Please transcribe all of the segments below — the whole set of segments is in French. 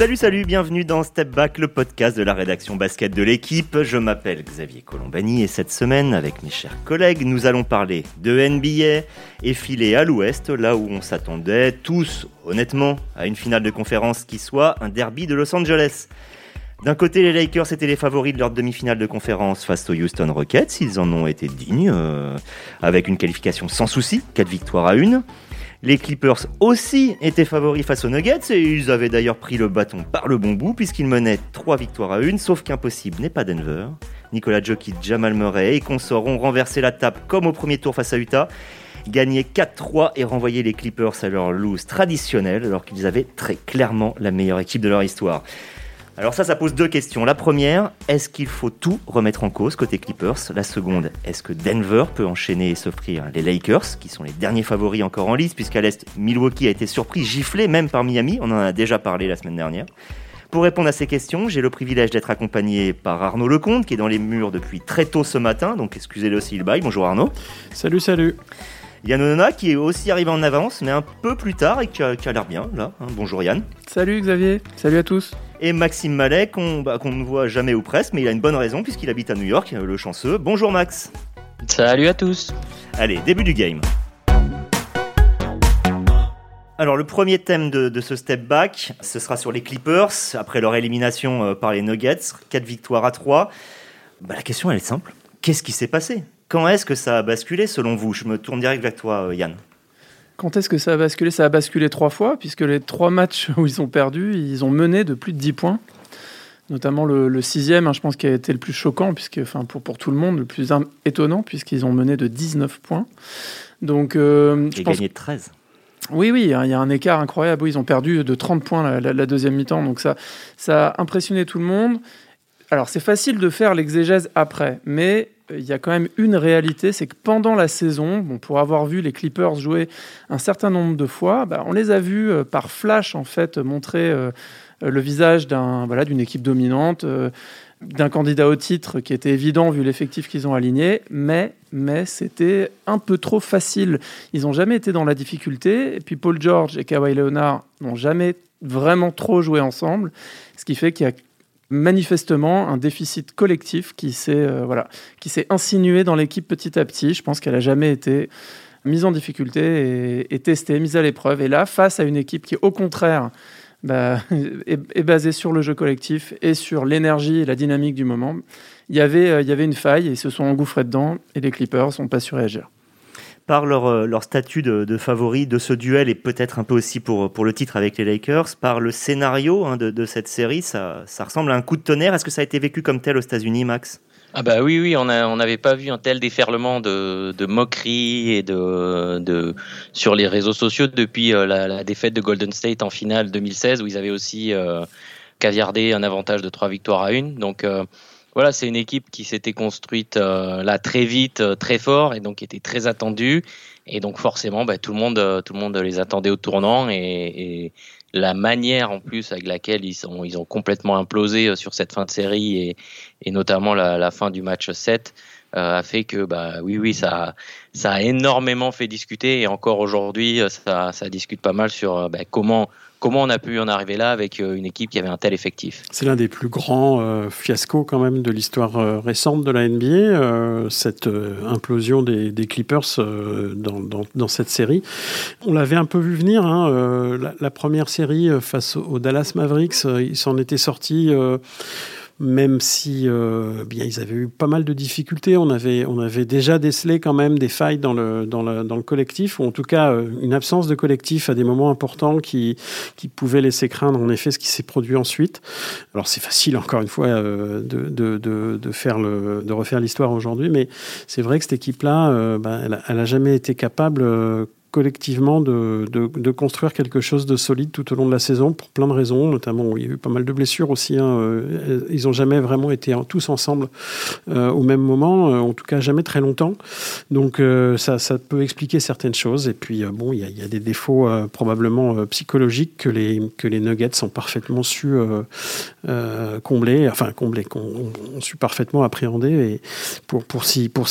Salut, salut, bienvenue dans Step Back, le podcast de la rédaction basket de l'équipe. Je m'appelle Xavier Colombani et cette semaine, avec mes chers collègues, nous allons parler de NBA et filer à l'ouest, là où on s'attendait tous, honnêtement, à une finale de conférence qui soit un derby de Los Angeles. D'un côté, les Lakers étaient les favoris de leur demi-finale de conférence face aux Houston Rockets. Ils en ont été dignes, euh, avec une qualification sans souci, 4 victoires à 1. Les Clippers aussi étaient favoris face aux Nuggets et ils avaient d'ailleurs pris le bâton par le bon bout puisqu'ils menaient 3 victoires à 1, sauf qu'impossible n'est pas Denver. Nicolas Jokic, Jamal Murray et consorts ont renversé la table comme au premier tour face à Utah, gagné 4-3 et renvoyé les Clippers à leur loose traditionnelle alors qu'ils avaient très clairement la meilleure équipe de leur histoire. Alors ça, ça pose deux questions. La première, est-ce qu'il faut tout remettre en cause côté Clippers? La seconde, est-ce que Denver peut enchaîner et s'offrir les Lakers, qui sont les derniers favoris encore en liste, puisqu'à l'Est, Milwaukee a été surpris, giflé même par Miami, on en a déjà parlé la semaine dernière. Pour répondre à ces questions, j'ai le privilège d'être accompagné par Arnaud Lecomte, qui est dans les murs depuis très tôt ce matin, donc excusez-le aussi le bail. Bonjour Arnaud. Salut, salut. Yann Onona qui est aussi arrivé en avance, mais un peu plus tard et qui a, l'air bien là. Hein. Bonjour Yann. Salut Xavier, salut à tous. Et Maxime Mallet, qu'on bah, ne voit jamais ou presque, mais il a une bonne raison puisqu'il habite à New York, le chanceux. Bonjour Max. Salut à tous. Allez, début du game. Alors le premier thème de, ce step back, ce sera sur les Clippers, après leur élimination euh, par les Nuggets, 4 victoires à 3. Bah, la question elle est simple, qu'est-ce qui s'est passé? Quand est-ce que ça a basculé selon vous? Je me tourne direct vers toi, euh, Yann. Quand est-ce que ça a basculé? Ça a basculé trois fois, puisque les trois matchs où ils ont perdu, ils ont mené de plus de 10 points. Notamment le, sixième, hein, je pense, qui a été le plus choquant, puisque, enfin, pour, pour tout le monde, le plus étonnant, puisqu'ils ont mené de 19 points. Donc, euh, je pense... gagné de 13. Oui, oui, il y a un écart incroyable. ils ont perdu de 30 points la, la deuxième mi-temps. Donc ça, ça a impressionné tout le monde. Alors c'est facile de faire l'exégèse après, mais il y a quand même une réalité, c'est que pendant la saison, bon, pour avoir vu les Clippers jouer un certain nombre de fois, bah, on les a vus euh, par flash en fait montrer euh, le visage d'un voilà d'une équipe dominante, euh, d'un candidat au titre qui était évident vu l'effectif qu'ils ont aligné, mais mais c'était un peu trop facile. Ils n'ont jamais été dans la difficulté, et puis Paul George et Kawhi Leonard n'ont jamais vraiment trop joué ensemble, ce qui fait qu'il y a manifestement un déficit collectif qui s'est euh, qui s'est insinué dans l'équipe petit à petit. Je pense qu'elle a jamais été mise en difficulté et, testée, mise à l'épreuve. Et là, face à une équipe qui, au contraire, bah, est, basée sur le jeu collectif et sur l'énergie et la dynamique du moment, il y avait, euh, il y avait une faille et ils se sont engouffrés dedans et les Clippers n'ont pas su réagir par leur, euh, statut de, favori de ce duel et peut-être un peu aussi pour, le titre avec les Lakers, par le scénario hein, de, cette série, ça, ça, ressemble à un coup de tonnerre. Est-ce que ça a été vécu comme tel aux États-Unis, Max? Ah bah oui oui on n'avait pas vu un tel déferlement de, de moquerie et de, sur les réseaux sociaux depuis euh, la, défaite de Golden State en finale 2016 où ils avaient aussi euh, caviardé un avantage de trois victoires à une donc voilà, c'est une équipe qui s'était construite euh, là très vite, euh, très fort, et donc qui était très attendue. Et donc forcément, bah, tout le monde, euh, tout le monde les attendait au tournant, et, et, la manière en plus avec laquelle ils sont, ils ont complètement implosé sur cette fin de série, et, et notamment la, la, fin du match 7, a fait que bah oui, oui, ça, ça a énormément fait discuter, et encore aujourd'hui, ça, ça discute pas mal sur bah, comment comment on a pu en arriver là avec euh, une équipe qui avait un tel effectif C'est l'un des plus grands euh, fiascos quand même de l'histoire euh, récente de la NBA, cette implosion des, Clippers dans, cette série. On l'avait un peu vu venir, hein, la, première série face aux Dallas Mavericks, ils s'en étaient sortis même si euh, bien ils avaient eu pas mal de difficultés. On avait, on avait déjà décelé quand même des failles dans le, dans le, dans le collectif, ou en tout cas euh, une absence de collectif à des moments importants qui, qui pouvaient laisser craindre en effet ce qui s'est produit ensuite. Alors c'est facile encore une fois euh, de, de, de, de, faire le, de refaire l'histoire aujourd'hui, mais c'est vrai que cette équipe-là, bah, elle, elle, a jamais été capable collectivement de, de, construire quelque chose de solide tout au long de la saison pour plein de raisons, notamment il y a eu pas mal de blessures aussi. Hein, euh, ils n'ont jamais vraiment été tous ensemble euh, au même moment, euh, en tout cas jamais très longtemps. Donc ça, ça, peut expliquer certaines choses. Et puis bon, il y, a, des défauts probablement psychologiques que les, que les Nuggets ont parfaitement su combler, enfin combler, ont, ont, su parfaitement appréhender et pour, pour s'y pour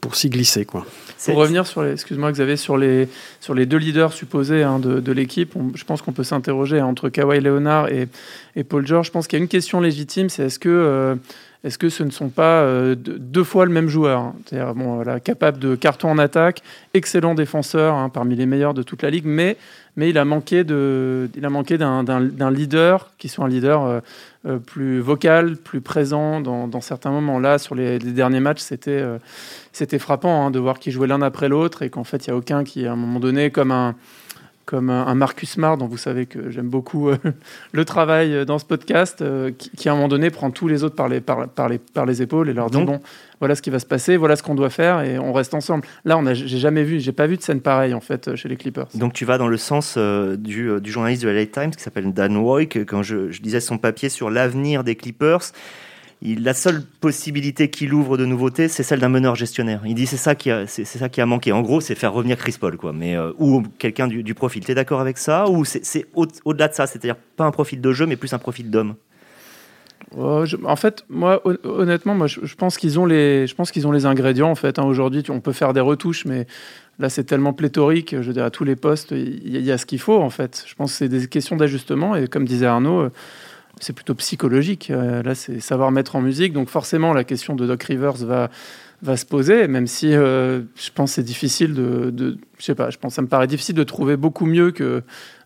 pour glisser. Quoi. Pour revenir sur les, excuse-moi Xavier, sur les sur les deux leaders supposés hein, de, l'équipe, je pense qu'on peut s'interroger entre Kawhi Leonard et, et, Paul George. Je pense qu'il y a une question légitime, c'est est-ce que est-ce que ce ne sont pas euh, deux fois le même joueur hein C'est-à-dire, bon, voilà, capable de carton en attaque, excellent défenseur, hein, parmi les meilleurs de toute la ligue, mais, mais il a manqué, d'un, leader qui soit un leader euh, euh, plus vocal, plus présent dans, certains moments. Là, sur les, derniers matchs, c'était, c'était frappant hein, de voir qu'ils jouaient l'un après l'autre et qu'en fait, il n'y a aucun qui, à un moment donné, comme un comme un, Marcus Smart, dont vous savez que j'aime beaucoup euh, le travail euh, dans ce podcast, euh, qui, à un moment donné prend tous les autres par les, par, les, par les épaules et leur dit bon, voilà ce qui va se passer, voilà ce qu'on doit faire et on reste ensemble. Là, on j'ai jamais vu, j'ai pas vu de scène pareille en fait chez les Clippers. Donc tu vas dans le sens du, du, journaliste de la LA Times qui s'appelle Dan Woik quand je, je lisais son papier sur l'avenir des Clippers la seule possibilité qu'il ouvre de nouveauté, c'est celle d'un meneur gestionnaire. Il dit c'est ça qui a, c'est, ça qui a manqué. En gros, c'est faire revenir Chris Paul, quoi. Mais euh, ou quelqu'un du, profil. T'es d'accord avec ça? Ou c'est, au, delà de ça, c'est-à-dire pas un profil de jeu, mais plus un profil d'homme? Oh, en fait, moi, honnêtement, moi, je, pense qu'ils ont les, je pense qu'ils ont les ingrédients. En fait, hein. aujourd'hui, on peut faire des retouches, mais là, c'est tellement pléthorique. Je veux dire, à tous les postes, il y, a ce qu'il faut. En fait, je pense que c'est des questions d'ajustement. Et comme disait Arnaud. Euh, c'est plutôt psychologique. Euh, là, c'est savoir mettre en musique. Donc forcément, la question de Doc Rivers va, va se poser, même si euh, je pense c'est difficile de, de, je sais pas, je pense ça me paraît difficile de trouver beaucoup mieux que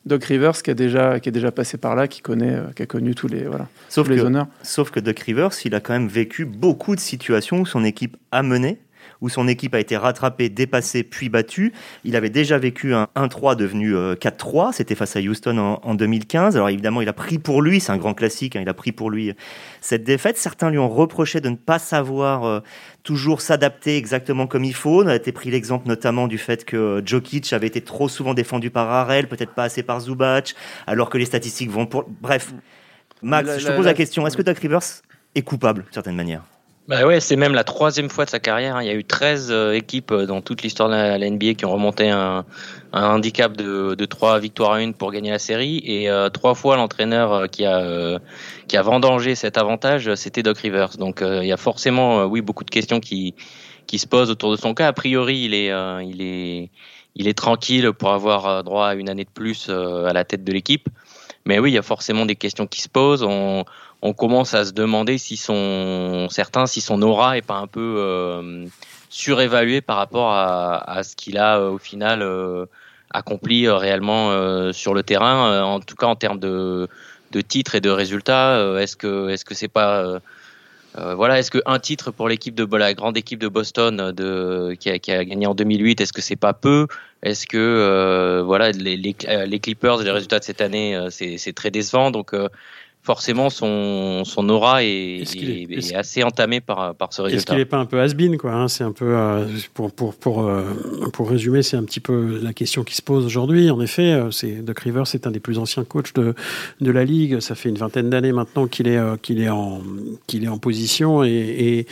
Doc Rivers qui a déjà qui est déjà passé par là, qui connaît, euh, qui a connu tous les voilà, sauf les que, honneurs. Sauf que Doc Rivers, il a quand même vécu beaucoup de situations où son équipe a mené où son équipe a été rattrapée, dépassée, puis battue. Il avait déjà vécu un 1-3 devenu 4-3, euh, c'était face à Houston en, 2015. Alors évidemment, il a pris pour lui, c'est un grand classique, hein, il a pris pour lui cette défaite. Certains lui ont reproché de ne pas savoir euh, toujours s'adapter exactement comme il faut. On a été pris l'exemple notamment du fait que Jokic avait été trop souvent défendu par Harrell, peut-être pas assez par Zubac, alors que les statistiques vont pour... Bref, Max, je te pose la, question, est-ce que Doc Rivers est coupable d'une certaine manière? Bah ouais, c'est même la troisième fois de sa carrière. Hein. Il y a eu 13 euh, équipes euh, dans toute l'histoire de la, NBA qui ont remonté un, handicap de, de 3 victoires à 1 pour gagner la série. Et euh, trois fois, l'entraîneur qui a, qui a vendangé cet avantage, c'était Doc Rivers. Donc il y a forcément, oui, beaucoup de questions qui, qui se posent autour de son cas. A priori, il est, il est, il est tranquille pour avoir droit à une année de plus à la tête de l'équipe. Mais oui, il y a forcément des questions qui se posent. On, on commence à se demander si son certains si son aura est pas un peu euh, surévalué par rapport à, ce qu'il a euh, au final euh, accompli réellement sur le terrain en tout cas en termes de, de titres et de résultats est-ce que est-ce que c'est pas voilà, est-ce qu'un titre pour l'équipe de la grande équipe de Boston de, qui, a, qui a gagné en 2008, est-ce que c'est pas peu? Est-ce que voilà les, les, les, Clippers, les résultats de cette année, c'est très décevant? Donc forcément son, son aura est, est, assez entamé par, par ce résultat. Est-ce qu'il n'est pas un peu has-been quoi hein C'est un peu euh, pour pour pour, euh, pour résumer, c'est un petit peu la question qui se pose aujourd'hui. En effet, euh, c'est Doc Rivers, c'est un des plus anciens coachs de, de la ligue. Ça fait une vingtaine d'années maintenant qu'il est qu'il est en qu'il est en position et, et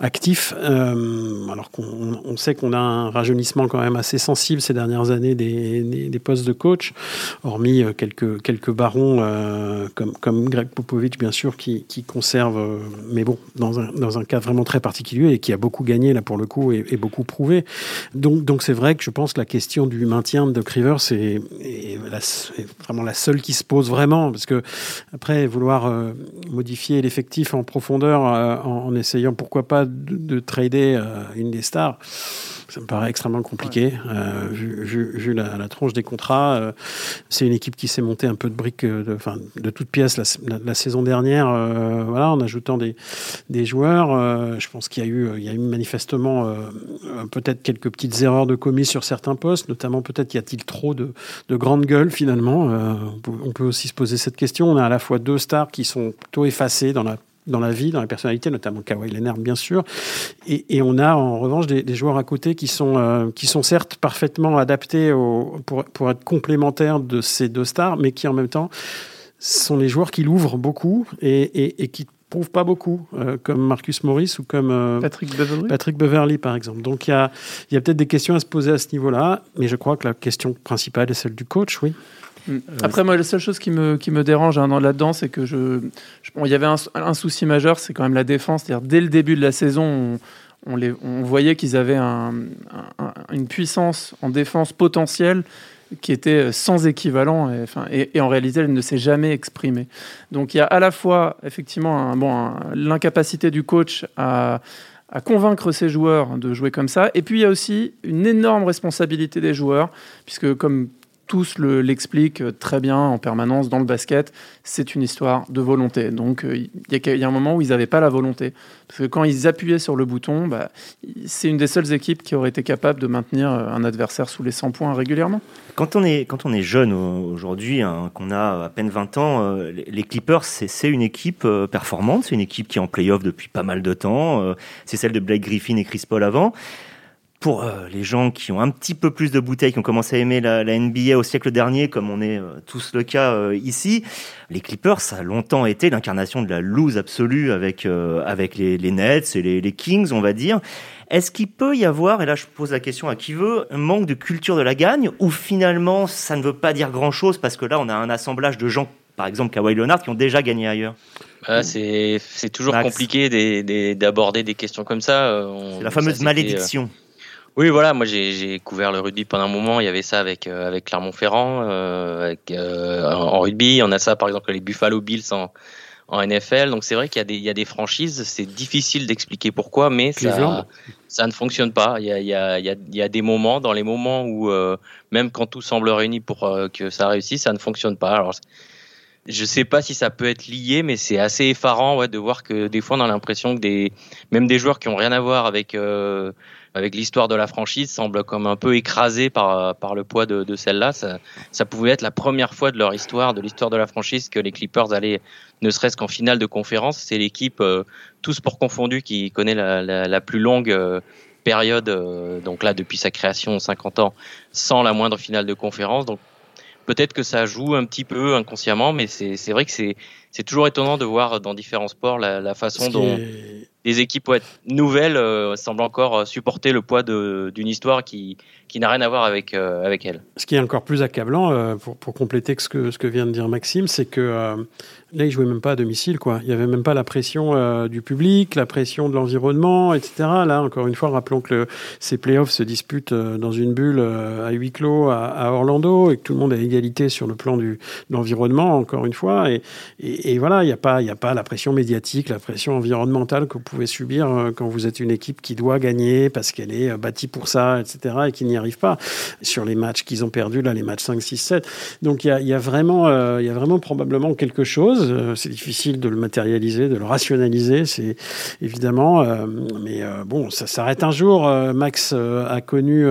actif. alors qu'on on sait qu'on a un rajeunissement quand même assez sensible ces dernières années des, des, des postes de coach, hormis quelques quelques barons comme comme Greg Popovich, bien sûr, qui, conserve, euh, mais bon, dans un, dans un cas vraiment très particulier et qui a beaucoup gagné, là, pour le coup, et, beaucoup prouvé. Donc, donc c'est vrai que je pense que la question du maintien de Rivers est, vraiment la seule qui se pose vraiment, parce que après, vouloir euh, modifier l'effectif en profondeur euh, en, essayant, pourquoi pas, de, trader une des stars, ça me paraît extrêmement compliqué, vu, la, la, tronche des contrats. c'est une équipe qui s'est montée un peu de briques, de, enfin, de toutes pièces la, saison dernière, euh, voilà, en ajoutant des, des joueurs. Euh, je pense qu'il y a eu, il y a eu manifestement euh, peut-être quelques petites erreurs de commis sur certains postes, notamment peut-être y a-t-il trop de, de grandes gueules finalement. On peut, aussi se poser cette question. On a à la fois deux stars qui sont plutôt effacées dans la dans la vie, dans la personnalité, notamment Kawhi Leonard, bien sûr. Et, et on a en revanche des, joueurs à côté qui sont, qui sont certes parfaitement adaptés au, pour, pour être complémentaires de ces deux stars, mais qui en même temps sont les joueurs qui l'ouvrent beaucoup et, et, et qui prouvent pas beaucoup, euh, comme Marcus Morris ou comme euh, Patrick, Beverly. Patrick Beverly, par exemple. Donc il y a, y a peut-être des questions à se poser à ce niveau-là, mais je crois que la question principale est celle du coach, oui. Mm. Après, moi, la seule chose qui me, qui me dérange hein, là-dedans, c'est que je, il y avait un, souci majeur, c'est quand même la défense. Dès le début de la saison, on, les, on voyait qu'ils avaient un, une puissance en défense potentielle qui était sans équivalent et, en réalité elle ne s'est jamais exprimée. Donc il y a à la fois effectivement un, bon, l'incapacité du coach à convaincre ses joueurs de jouer comme ça. Et puis il y a aussi une énorme responsabilité des joueurs, puisque comme tous l'expliquent très bien en permanence dans le basket, c'est une histoire de volonté. Donc euh, il y, a un moment où ils n'avaient pas la volonté. Parce que quand ils appuyaient sur le bouton, bah, c'est une des seules équipes qui aurait été capable de maintenir euh, un adversaire sous les 100 points régulièrement. Quand on est, quand on est jeune aujourd'hui, hein, qu'on a à peine 20 ans, euh, les Clippers, c'est une équipe performante, c'est une équipe qui est en playoff depuis pas mal de temps. c'est celle de Blake Griffin et Chris Paul avant pour euh, les gens qui ont un petit peu plus de bouteilles, qui ont commencé à aimer la, NBA au siècle dernier, comme on est euh, tous le cas euh, ici, les Clippers, ça a longtemps été l'incarnation de la loose absolue avec, avec les, Nets et les, Kings, on va dire. Est-ce qu'il peut y avoir, et là je pose la question à qui veut, un manque de culture de la gagne, ou finalement ça ne veut pas dire grand-chose parce que là on a un assemblage de gens, par exemple Kawhi Leonard, qui ont déjà gagné ailleurs? Ah, c'est toujours compliqué d'aborder des questions comme ça. C'est la fameuse malédiction. Oui, voilà, moi j'ai couvert le rugby pendant un moment. Il y avait ça avec, euh, avec Clermont-Ferrand, euh, euh, en rugby. On a ça par exemple les Buffalo Bills en, en NFL. Donc c'est vrai qu'il y, y, a des franchises, c'est difficile d'expliquer pourquoi, mais ça, ça ne fonctionne pas. Il y, a, il, y a, il y a, des moments, dans les moments où même quand tout semble réuni pour que ça réussisse, ça ne fonctionne pas. Alors je sais pas si ça peut être lié, mais c'est assez effarant ouais, de voir que des fois on a l'impression que des même des joueurs qui ont rien à voir avec avec l'histoire de la franchise semble comme un peu écrasé par, par le poids de, de celle-là. Ça, ça, pouvait être la première fois de leur histoire, de l'histoire de la franchise, que les Clippers allaient, ne serait-ce qu'en finale de conférence. C'est l'équipe, euh, tous sports confondus, qui connaît la, la, la plus longue euh, période, euh, donc là depuis sa création, 50 ans, sans la moindre finale de conférence. Donc peut-être que ça joue un petit peu inconsciemment, mais c'est vrai que c'est toujours étonnant de voir dans différents sports la, la façon dont les équipes nouvelles euh, semblent encore supporter le poids d'une histoire qui, qui n'a rien à voir avec, euh, avec elle. Ce qui est encore plus accablant, pour, pour, compléter ce que, ce que vient de dire Maxime, c'est que là, ils jouaient même pas à domicile. Quoi. Il n'y avait même pas la pression du public, la pression de l'environnement, etc. Là, encore une fois, rappelons que ces playoffs se disputent dans une bulle à huis clos à, Orlando et que tout le monde a égalité sur le plan de l'environnement, encore une fois. Et, voilà, il n'y a, pas, a pas la pression médiatique, la pression environnementale que vous pouvez subir euh, quand vous êtes une équipe qui doit gagner parce qu'elle est euh, bâtie pour ça, etc., et qui n'y arrive pas sur les matchs qu'ils ont perdus, là, les matchs 5, 6, 7. Donc il y a, vraiment, euh, y a vraiment probablement quelque chose. C'est difficile de le matérialiser, de le rationaliser, c'est évidemment. mais bon, ça s'arrête un jour. Max a connu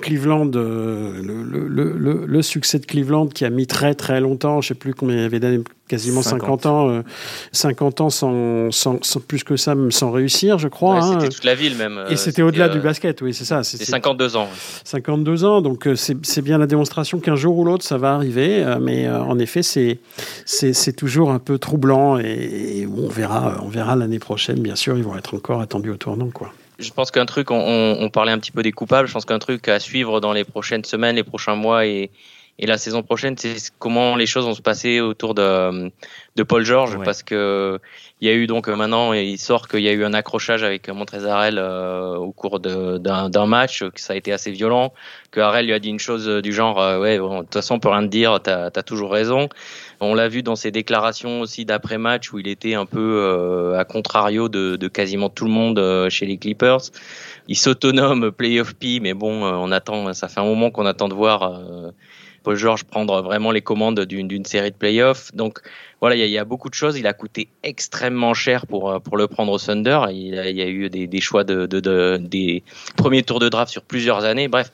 Cleveland, le, le, le, succès de Cleveland qui a mis très très longtemps, je sais plus combien il y avait d'années quasiment 50, ans, 50 euh, ans sans, sans, plus que ça, sans réussir, je crois. Hein. C'était toute la ville même. Et c'était au-delà du euh, basket, oui, c'est ça. C'est 52 ans. 52 ans, donc euh, c'est bien la démonstration qu'un jour ou l'autre, ça va arriver. Mais en effet, c'est toujours un peu troublant et, on verra, on verra l'année prochaine, bien sûr, ils vont être encore attendus au tournant, quoi je pense qu'un truc, on, on, parlait un petit peu des coupables, je pense qu'un truc à suivre dans les prochaines semaines, les prochains mois et, et la saison prochaine, c'est comment les choses vont se passer autour de, de Paul George, parce que il y a eu donc euh, maintenant, il sort qu'il y a eu un accrochage avec Montrezarel euh, au cours d'un match, que ça a été assez violent, que Harrell lui a dit une chose du genre, euh, ouais, bon, de toute façon, on peut rien te dire, t'as as toujours raison. On l'a vu dans ses déclarations aussi d'après match où il était un peu euh, à contrario de, de, quasiment tout le monde chez les Clippers. Il s'autonome playoff P, mais bon, on attend, ça fait un moment qu'on attend de voir Paul George prendre vraiment les commandes d'une série de playoffs. Donc voilà, il y, a beaucoup de choses. Il a coûté extrêmement cher pour, euh, le prendre au Thunder. Il, y a eu des, choix de, de, de, des premiers tours de draft sur plusieurs années. Bref,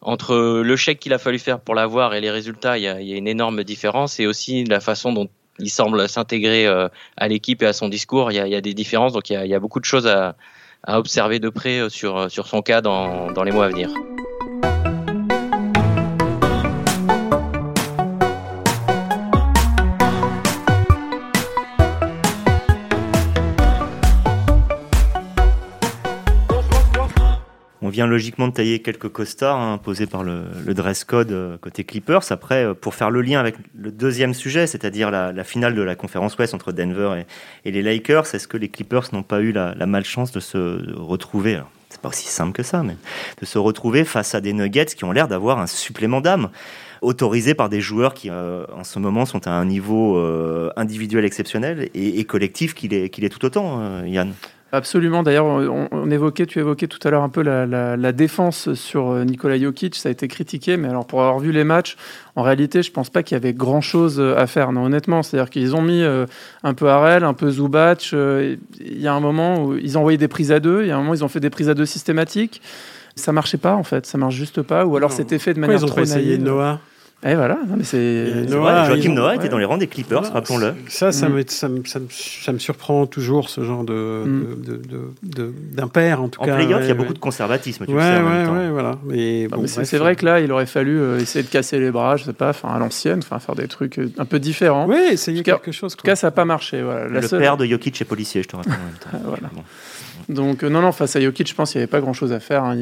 entre le chèque qu'il a fallu faire pour l'avoir et les résultats, il y, a, une énorme différence. Et aussi la façon dont il semble s'intégrer euh, à l'équipe et à son discours, il y a, des différences. Donc il y a, beaucoup de choses à, observer de près euh, sur, son cas dans les mois à venir. Logiquement de tailler quelques costards hein, imposés par le, dress code euh, côté Clippers. Après, euh, pour faire le lien avec le deuxième sujet, c'est-à-dire la, finale de la conférence Ouest entre Denver et, les Lakers, est-ce que les Clippers n'ont pas eu la, malchance de se retrouver c'est pas aussi simple que ça, mais de se retrouver face à des Nuggets qui ont l'air d'avoir un supplément d'âme autorisé par des joueurs qui, euh, en ce moment, sont à un niveau individuel exceptionnel et, collectif qu'il est, tout autant, Yann? Absolument. D'ailleurs, on, évoquait, tu évoquais tout à l'heure un peu la, défense sur Nikola Jokic. Ça a été critiqué, mais alors pour avoir vu les matchs, en réalité, je pense pas qu'il y avait grand chose à faire. Non, honnêtement, c'est-à-dire qu'ils ont mis un peu Harel, un peu Zubac. Il y a un moment où ils ont envoyé des prises à deux. Il y a un moment, ils ont fait des prises à deux systématiques. Ça marchait pas en fait, ça marche juste pas. Ou alors c'était fait de manière trop essayé Noah? Et voilà, mais c'est. Joachim Noah était dans les rangs des Clippers, rappelons-le. Ça, ça, mm. me, ça, me, ça, me, surprend toujours, ce genre de, mm. d'impair, en tout cas. En playoff, il y a beaucoup de conservatisme, tu ouais, sais, en même temps. Ouais, voilà. Mais bon, c'est vrai que là, il aurait fallu euh, essayer de casser les bras, je sais pas, à l'ancienne, faire des trucs euh, un peu différents. Oui, essayer quelque chose. En tout cas, ça n'a pas marché. Voilà. Le père de Jokic est policier, je te rappelle. voilà. Donc euh, non, non, face à Jokic, je pense qu'il n'y avait pas grand-chose à faire. Hein.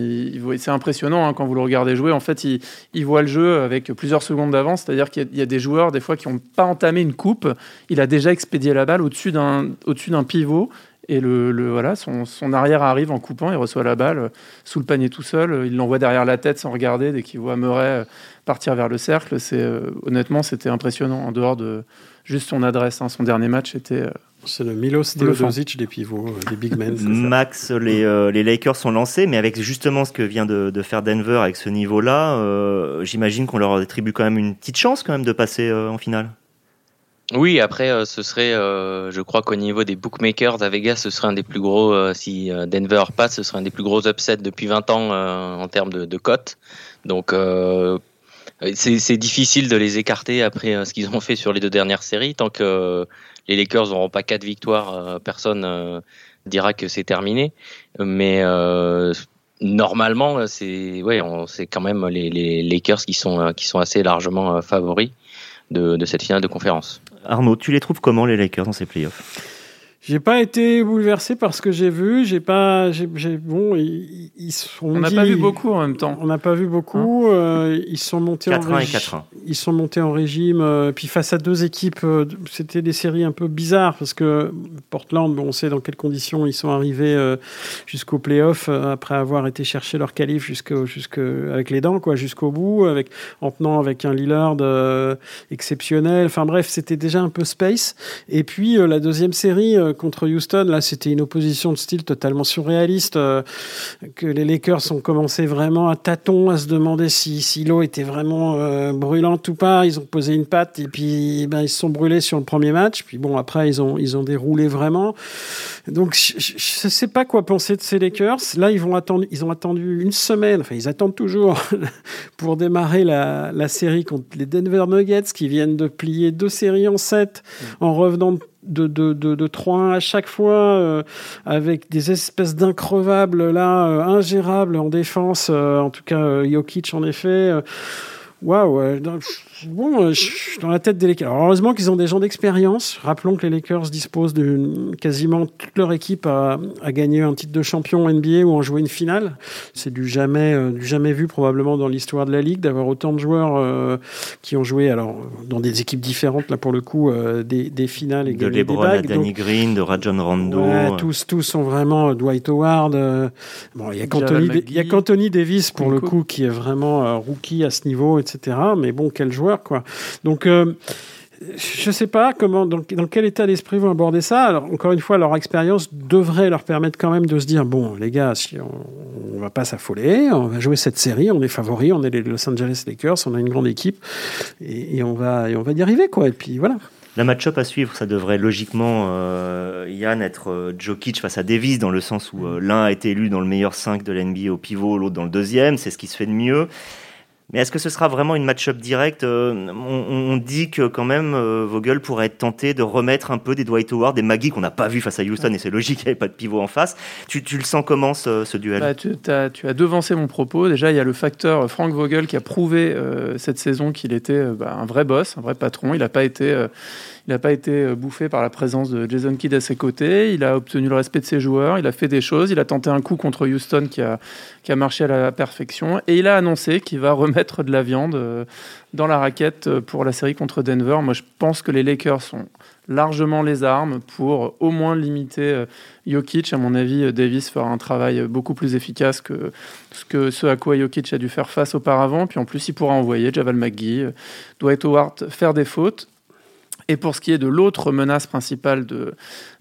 c'est impressionnant hein, quand vous le regardez jouer. En fait, il, voit le jeu avec plusieurs secondes d'avance. C'est-à-dire qu'il y, a des joueurs, des fois, qui n'ont pas entamé une coupe. Il a déjà expédié la balle au-dessus d'un pivot. Et le, voilà, son, arrière arrive en coupant, il reçoit la balle euh, sous le panier tout seul, il l'envoie derrière la tête sans regarder dès qu'il voit Murray euh, partir vers le cercle. C'est honnêtement, c'était impressionnant en dehors de juste son adresse. Hein. Son dernier match était c'est le Milos Teodosic des pivots, euh, des big men. Max, les, euh, les, Lakers sont lancés, mais avec justement ce que vient de, de faire Denver avec ce niveau-là, euh, j'imagine qu'on leur attribue quand même une petite chance quand même de passer en finale. Oui, après, ce serait, je crois qu'au niveau des bookmakers à Vegas, ce serait un des plus gros, si Denver passe, ce serait un des plus gros upsets depuis 20 ans en termes de, de cotes. Donc, c'est difficile de les écarter après ce qu'ils ont fait sur les deux dernières séries, tant que les Lakers n'auront pas quatre victoires, euh, personne euh, dira que c'est terminé. Mais euh, normalement, c'est ouais, quand même les, Lakers qui sont qui sont assez largement favoris de cette finale de conférence. Arnaud, tu les trouves comment les Lakers dans ces playoffs? J'ai pas été bouleversé par ce que j'ai vu. J'ai pas, j'ai, bon, ils, sont. On n'a pas vu beaucoup en même temps. On n'a pas vu beaucoup. Hein euh, ils sont montés en régime. Ils sont montés en régime. Euh, puis face à deux équipes, euh, c'était des séries un peu bizarres parce que Portland, bon, on sait dans quelles conditions ils sont arrivés jusqu'au playoff après avoir été chercher leur qualif jusque avec les dents, quoi, jusqu'au bout, avec en tenant avec un Lillard exceptionnel. Enfin bref, c'était déjà un peu space. Et puis la deuxième série contre Houston, là, c'était une opposition de style totalement surréaliste, euh, que les Lakers ont commencé vraiment à tâtons, à se demander si, si l'eau était vraiment euh, brûlante ou pas. Ils ont posé une patte et puis ben, ils se sont brûlés sur le premier match. Puis bon, après, ils ont, ils ont déroulé vraiment. Donc, je ne sais pas quoi penser de ces Lakers. Là, ils, vont attendre, ils ont attendu une semaine, enfin, ils attendent toujours pour démarrer la, la série contre les Denver Nuggets qui viennent de plier deux séries en sept en revenant de de, de, de, de 3 à chaque fois, euh, avec des espèces d'increvables là, euh, ingérables en défense, euh, en tout cas Jokic en effet. Waouh, bon, euh, je suis dans la tête des Lakers. heureusement qu'ils ont des gens d'expérience. Rappelons que les Lakers disposent de quasiment toute leur équipe à, gagner un titre de champion NBA ou en jouer une finale. C'est du jamais, euh, du jamais vu probablement dans l'histoire de la ligue d'avoir autant de joueurs euh, qui ont joué alors dans des équipes différentes là pour le coup des, finales et de LeBron à Danny Green, de Rajon Rondo. tous, tous sont vraiment Dwight Howard. bon, il y a qu'Anthony Davis pour le coup qui est vraiment rookie à ce niveau, Mais bon, quel joueur quoi. Donc, euh, je ne sais pas dans, quel état d'esprit vont aborder ça. Alors, encore une fois, leur expérience devrait leur permettre quand même de se dire bon, les gars, on, ne va pas s'affoler, on va jouer cette série, on est favoris, on est les Los Angeles Lakers, on a une grande équipe et, on va on va y arriver, quoi. Et puis voilà. La match-up à suivre, ça devrait logiquement, euh, Yann, être euh, Jokic face à Davis, dans le sens où l'un a été élu dans le meilleur 5 de l'NBA au pivot, l'autre dans le deuxième. C'est ce qui se fait de mieux. Mais est-ce que ce sera vraiment une match-up directe euh, on, dit que quand même euh, Vogel pourrait être tenté de remettre un peu des Dwight Howard, des Maggie qu'on n'a pas vu face à Houston, et c'est logique, il n'y avait pas de pivot en face. Tu, le sens comment ce, duel? Bah, tu, as, tu, as, devancé mon propos. Déjà, il y a le facteur Frank Vogel qui a prouvé euh, cette saison qu'il était bah, un vrai boss, un vrai patron. Il n'a pas été il n'a pas été bouffé par la présence de Jason Kidd à ses côtés. Il a obtenu le respect de ses joueurs. Il a fait des choses. Il a tenté un coup contre Houston qui a, qui a marché à la perfection. Et il a annoncé qu'il va remettre de la viande dans la raquette pour la série contre Denver. Moi, je pense que les Lakers sont largement les armes pour au moins limiter euh, Jokic. À mon avis, euh, Davis fera un travail beaucoup plus efficace que ce, que à quoi Jokic a dû faire face auparavant. Puis en plus, il pourra envoyer Javal McGee, euh, Dwight Howard faire des fautes. Et pour ce qui est de l'autre menace principale de,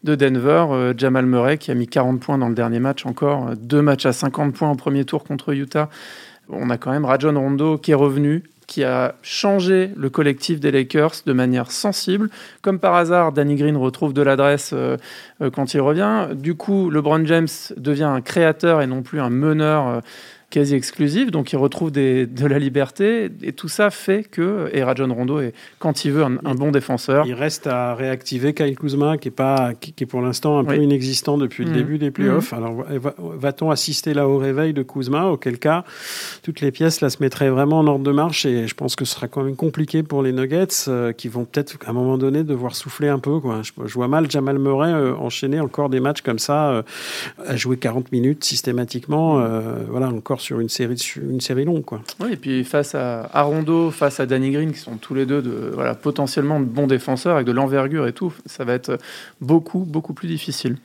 de Denver, Jamal Murray, qui a mis 40 points dans le dernier match encore, deux matchs à 50 points en premier tour contre Utah. On a quand même Rajon Rondo qui est revenu, qui a changé le collectif des Lakers de manière sensible. Comme par hasard, Danny Green retrouve de l'adresse euh, euh, quand il revient. Du coup, LeBron James devient un créateur et non plus un meneur euh, quasi exclusive, donc il retrouve des, de la liberté, et tout ça fait que, et Rajon Rondo est, quand il veut, un, bon défenseur. Il reste à réactiver Kyle Kuzma, qui est, pas, qui, est pour l'instant un peu inexistant depuis le mmh. début des playoffs. Mmh. Alors, va-t-on assister là au réveil de Kuzma, auquel cas, toutes les pièces là se mettraient vraiment en ordre de marche, et je pense que ce sera quand même compliqué pour les Nuggets, euh, qui vont peut-être, à un moment donné, devoir souffler un peu. Quoi. Je, vois mal Jamal Murray euh, enchaîner encore des matchs comme ça, euh, à jouer 40 minutes systématiquement, voilà, encore sur une série, une série longue. Quoi. Oui, et puis face à Rondo, face à Danny Green, qui sont tous les deux de, voilà, potentiellement de bons défenseurs avec de l'envergure et tout, ça va être beaucoup, beaucoup plus difficile.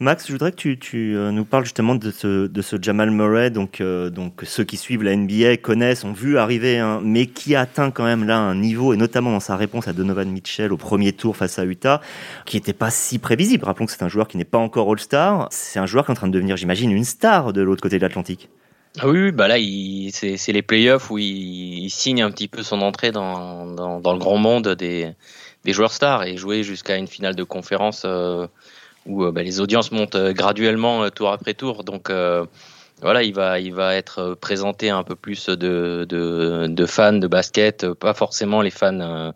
Max, je voudrais que tu, tu euh, nous parles justement de ce, de ce Jamal Murray, donc, euh, donc ceux qui suivent la NBA connaissent, ont vu arriver, hein, mais qui atteint quand même là un niveau, et notamment dans sa réponse à Donovan Mitchell au premier tour face à Utah, qui n'était pas si prévisible. Rappelons que c'est un joueur qui n'est pas encore All-Star, c'est un joueur qui est en train de devenir, j'imagine, une star de l'autre côté de l'Atlantique. Ah oui, bah là, c'est les playoffs où il, signe un petit peu son entrée dans, dans, dans le grand monde des, des, joueurs stars et jouer jusqu'à une finale de conférence euh, où euh, bah, les audiences montent euh, graduellement tour après tour. Donc voilà, il va, il va être présenté un peu plus de, de, de fans de basket, pas forcément les fans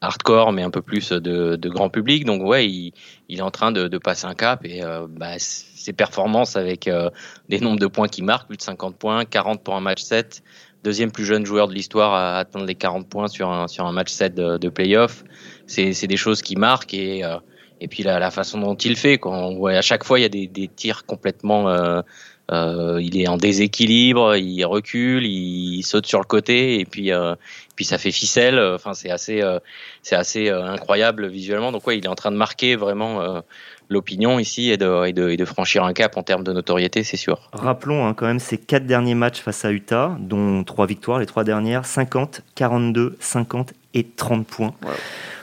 hardcore, mais un peu plus de, de, grand public. Donc ouais, il, il est en train de, de passer un cap et bah, ses performances avec euh, des nombres de points qui marquent, plus de 50 points, 40 pour un match 7, deuxième plus jeune joueur de l'histoire à atteindre les 40 points sur un, sur un match 7 de, de playoff. C'est des choses qui marquent et, euh, et puis la, la, façon dont il fait, quand on voit à chaque fois il y a des, des tirs complètement euh, il est en déséquilibre, il recule, il saute sur le côté et puis euh, puis ça fait ficelle. Enfin c'est assez euh, c'est assez incroyable visuellement. Donc ouais, il est en train de marquer vraiment l'opinion ici et de, de, franchir un cap en termes de notoriété, c'est sûr. Rappelons hein, quand même ces quatre derniers matchs face à Utah, dont trois victoires, les trois dernières, 50, 42, 50 et 30 points.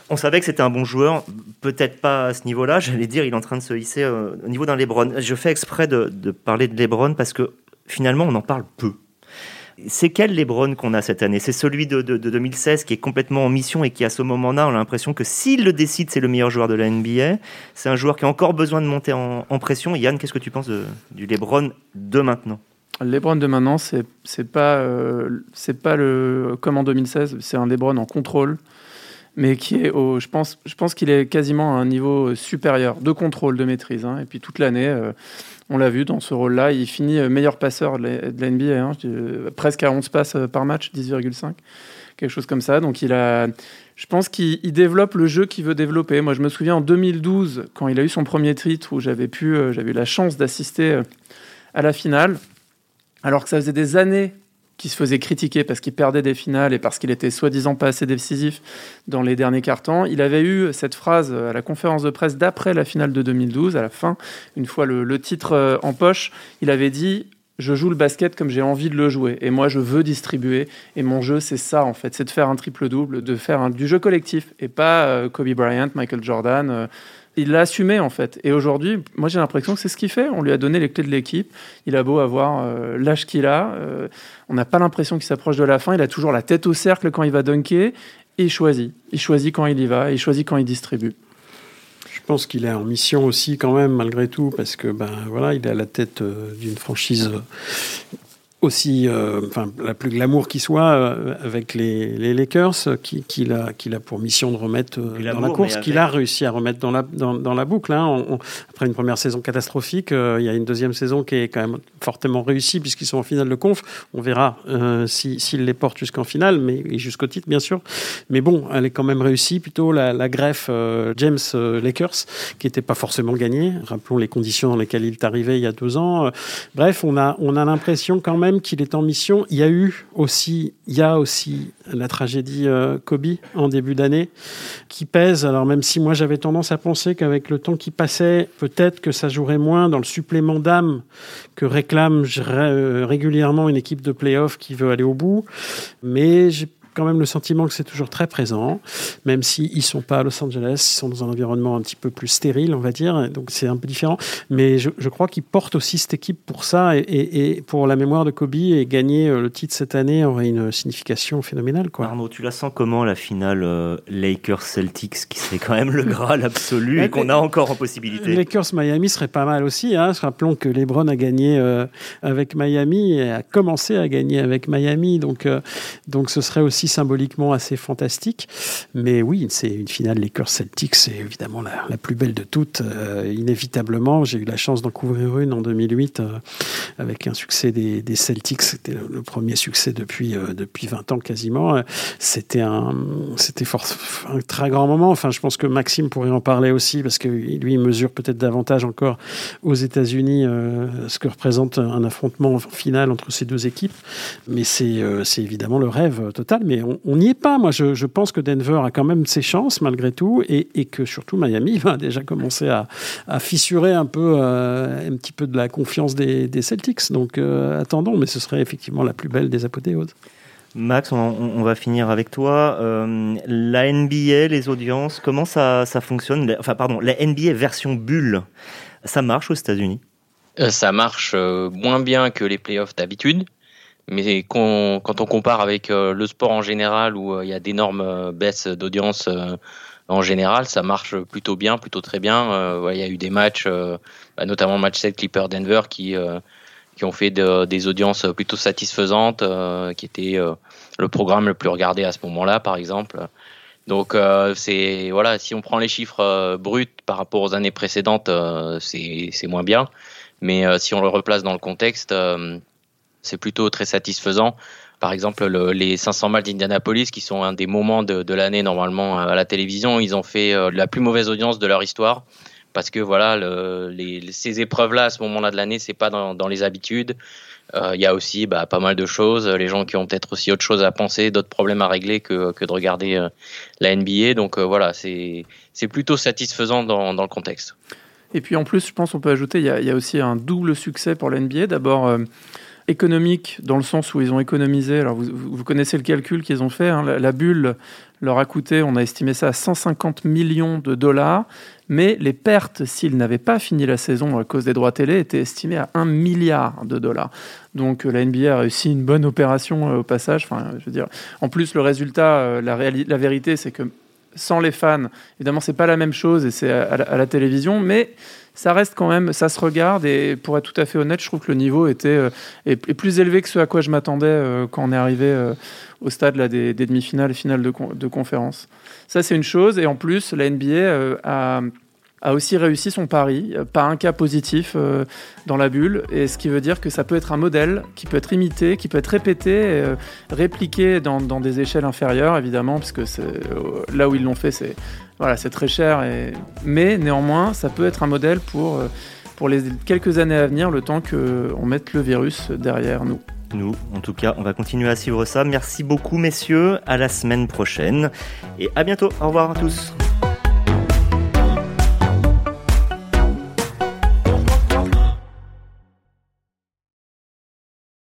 On savait que c'était un bon joueur, peut-être pas à ce niveau-là. J'allais dire, il est en train de se hisser euh, au niveau d'un LeBron. Je fais exprès de, parler de LeBron parce que finalement, on en parle peu. C'est quel LeBron qu'on a cette année? C'est celui de, 2016 qui est complètement en mission et qui, à ce moment-là, on a l'impression que s'il le décide, c'est le meilleur joueur de la NBA. C'est un joueur qui a encore besoin de monter en, pression. Yann, qu'est-ce que tu penses du LeBron de maintenant? LeBron de maintenant, c'est pas euh, pas le comme en 2016. C'est un LeBron en contrôle, mais qui est je pense je pense qu'il est quasiment à un niveau supérieur de contrôle, de maîtrise. Hein. Et puis toute l'année. Euh, on l'a vu dans ce rôle-là. Il finit euh, meilleur passeur de la NBA, hein, euh, presque à 11 passes par match, 10,5, quelque chose comme ça. Donc il a, je pense qu'il développe le jeu qu'il veut développer. Moi, je me souviens en 2012, quand il a eu son premier titre, où j'avais pu, j'avais eu la chance d'assister à la finale, alors que ça faisait des années qui se faisait critiquer parce qu'il perdait des finales et parce qu'il était soi-disant pas assez décisif dans les derniers cartons. Il avait eu cette phrase à la conférence de presse d'après la finale de 2012, à la fin, une fois le, titre euh, en poche, il avait dit je joue le basket comme j'ai envie de le jouer. Et moi, je veux distribuer. Et mon jeu, c'est ça, en fait. C'est de faire un triple-double, de faire du jeu collectif. Et pas euh, Kobe Bryant, Michael Jordan, euh, il l'a assumé en fait. Et aujourd'hui, moi j'ai l'impression que c'est ce qu'il fait. On lui a donné les clés de l'équipe. Il a beau avoir euh, l'âge qu'il a, euh, on n'a pas l'impression qu'il s'approche de la fin. Il a toujours la tête au cercle quand il va dunker. Et il choisit. Il choisit quand il y va. Il choisit quand il distribue. Je pense qu'il est en mission aussi quand même malgré tout parce que ben voilà, il est à la tête euh, d'une franchise aussi, euh, enfin, la plus glamour qui soit euh, avec les, les Lakers, qu'il qui a, qu'il a pour mission de remettre euh, dans la course, qu'il a réussi à remettre dans la, dans, dans la boucle. Hein. après une première saison catastrophique, il y a une deuxième saison qui est quand même fortement réussie puisqu'ils sont en finale de conf. On verra s'ils si, les portent jusqu'en finale, mais jusqu'au titre bien sûr. Mais bon, elle est quand même réussie. Plutôt la, la greffe James Lakers, qui n'était pas forcément gagnée. Rappelons les conditions dans lesquelles il est arrivé il y a deux ans. bref, on a, on a l'impression quand même qu'il est en mission. Il y a eu aussi, il y a aussi la tragédie euh, Kobe en début d'année qui pèse. Alors même si moi j'avais tendance à penser qu'avec le temps qui passait, peut-être que ça jouerait moins dans le supplément d'âme que réclame euh, régulièrement une équipe de playoff qui veut aller au bout. Mais j'ai quand même le sentiment que c'est toujours très présent, même s'ils ne sont pas à Los Angeles, ils sont dans un environnement un petit peu plus stérile, on va dire, donc c'est un peu différent. Mais je, crois qu'ils portent aussi cette équipe pour ça, et, pour la mémoire de Kobe, et gagner euh, le titre cette année aurait une signification phénoménale. Quoi. Arnaud, tu la sens comment la finale euh, Lakers-Celtics, qui serait quand même le Graal absolu et qu'on a encore en possibilité? Lakers-Miami serait pas mal aussi. Hein. Rappelons que LeBron a gagné euh, avec Miami et a commencé à gagner avec Miami, donc, donc ce serait aussi symboliquement assez fantastique. Mais oui, c'est une finale Lakers Celtics, c'est évidemment la, plus belle de toutes. Euh, inévitablement, j'ai eu la chance d'en couvrir une en 2008 euh, avec un succès des, Celtics. C'était le, premier succès depuis, euh, depuis 20 ans quasiment. C'était un, c'était un très grand moment. Enfin, je pense que Maxime pourrait en parler aussi parce que lui, il mesure peut-être davantage encore aux États-Unis ce que représente un affrontement final entre ces deux équipes. Mais c'est, c'est évidemment le rêve total. Mais on n'y est pas. Moi, je, pense que Denver a quand même ses chances malgré tout, et, que surtout Miami va déjà commencer à, fissurer un peu, euh, un petit peu de la confiance des, Celtics. Donc, euh, attendons, mais ce serait effectivement la plus belle des apothéoses. Max, on, va finir avec toi. Euh, la NBA, les audiences, comment ça, ça fonctionne? Enfin, pardon, la NBA version bulle, ça marche aux États-Unis? Ça marche moins bien que les playoffs d'habitude. Mais quand on compare avec euh, le sport en général, où euh, il y a d'énormes euh, baisses d'audience en général, ça marche plutôt bien, plutôt très bien. Il y a eu des matchs, bah, notamment le match 7 Clipper-Denver, qui, qui ont fait des audiences plutôt satisfaisantes, qui était le programme le plus regardé à ce moment-là, par exemple. Donc c'est voilà, si on prend les chiffres bruts par rapport aux années précédentes, c'est moins bien. Mais si on le replace dans le contexte, c'est plutôt très satisfaisant. Par exemple, les 500 miles d'Indianapolis, qui sont un des moments de, l'année normalement à la télévision, ils ont fait euh, la plus mauvaise audience de leur histoire parce que voilà, ces épreuves-là à ce moment-là de l'année, c'est pas dans, les habitudes. Euh, il y a aussi bah, pas mal de choses, les gens qui ont peut-être aussi autre chose à penser, d'autres problèmes à régler que, de regarder euh, la NBA. Donc voilà, c'est plutôt satisfaisant dans, le contexte. Et puis en plus, je pense qu'on peut ajouter, il y, y, a aussi un double succès pour la NBA. D'abord, économique dans le sens où ils ont économisé. Alors vous, connaissez le calcul qu'ils ont fait. Hein. la, bulle leur a coûté, on a estimé ça à 150 millions de dollars, mais les pertes, s'ils n'avaient pas fini la saison à cause des droits télé, étaient estimées à 1 milliard de dollars. Donc euh, la NBA a réussi une bonne opération euh, au passage. Enfin, je veux dire, en plus le résultat, euh, la, la vérité, c'est que sans les fans, évidemment, c'est pas la même chose et c'est à, la télévision, mais ça reste quand même, ça se regarde et pour être tout à fait honnête, je trouve que le niveau était euh, est, plus élevé que ce à quoi je m'attendais euh, quand on est arrivé euh, au stade là, des, demi-finales et finales de, de conférence. Ça, c'est une chose. Et en plus, la NBA a a aussi réussi son pari, pas un cas positif dans la bulle, et ce qui veut dire que ça peut être un modèle qui peut être imité, qui peut être répété, répliqué dans, des échelles inférieures, évidemment, puisque là où ils l'ont fait, c'est voilà, très cher, mais néanmoins, ça peut être un modèle pour, euh, pour les quelques années à venir, le temps qu'on mette le virus derrière nous. Nous, en tout cas, on va continuer à suivre ça. Merci beaucoup, messieurs. À la semaine prochaine. Et à bientôt. Au revoir à tous.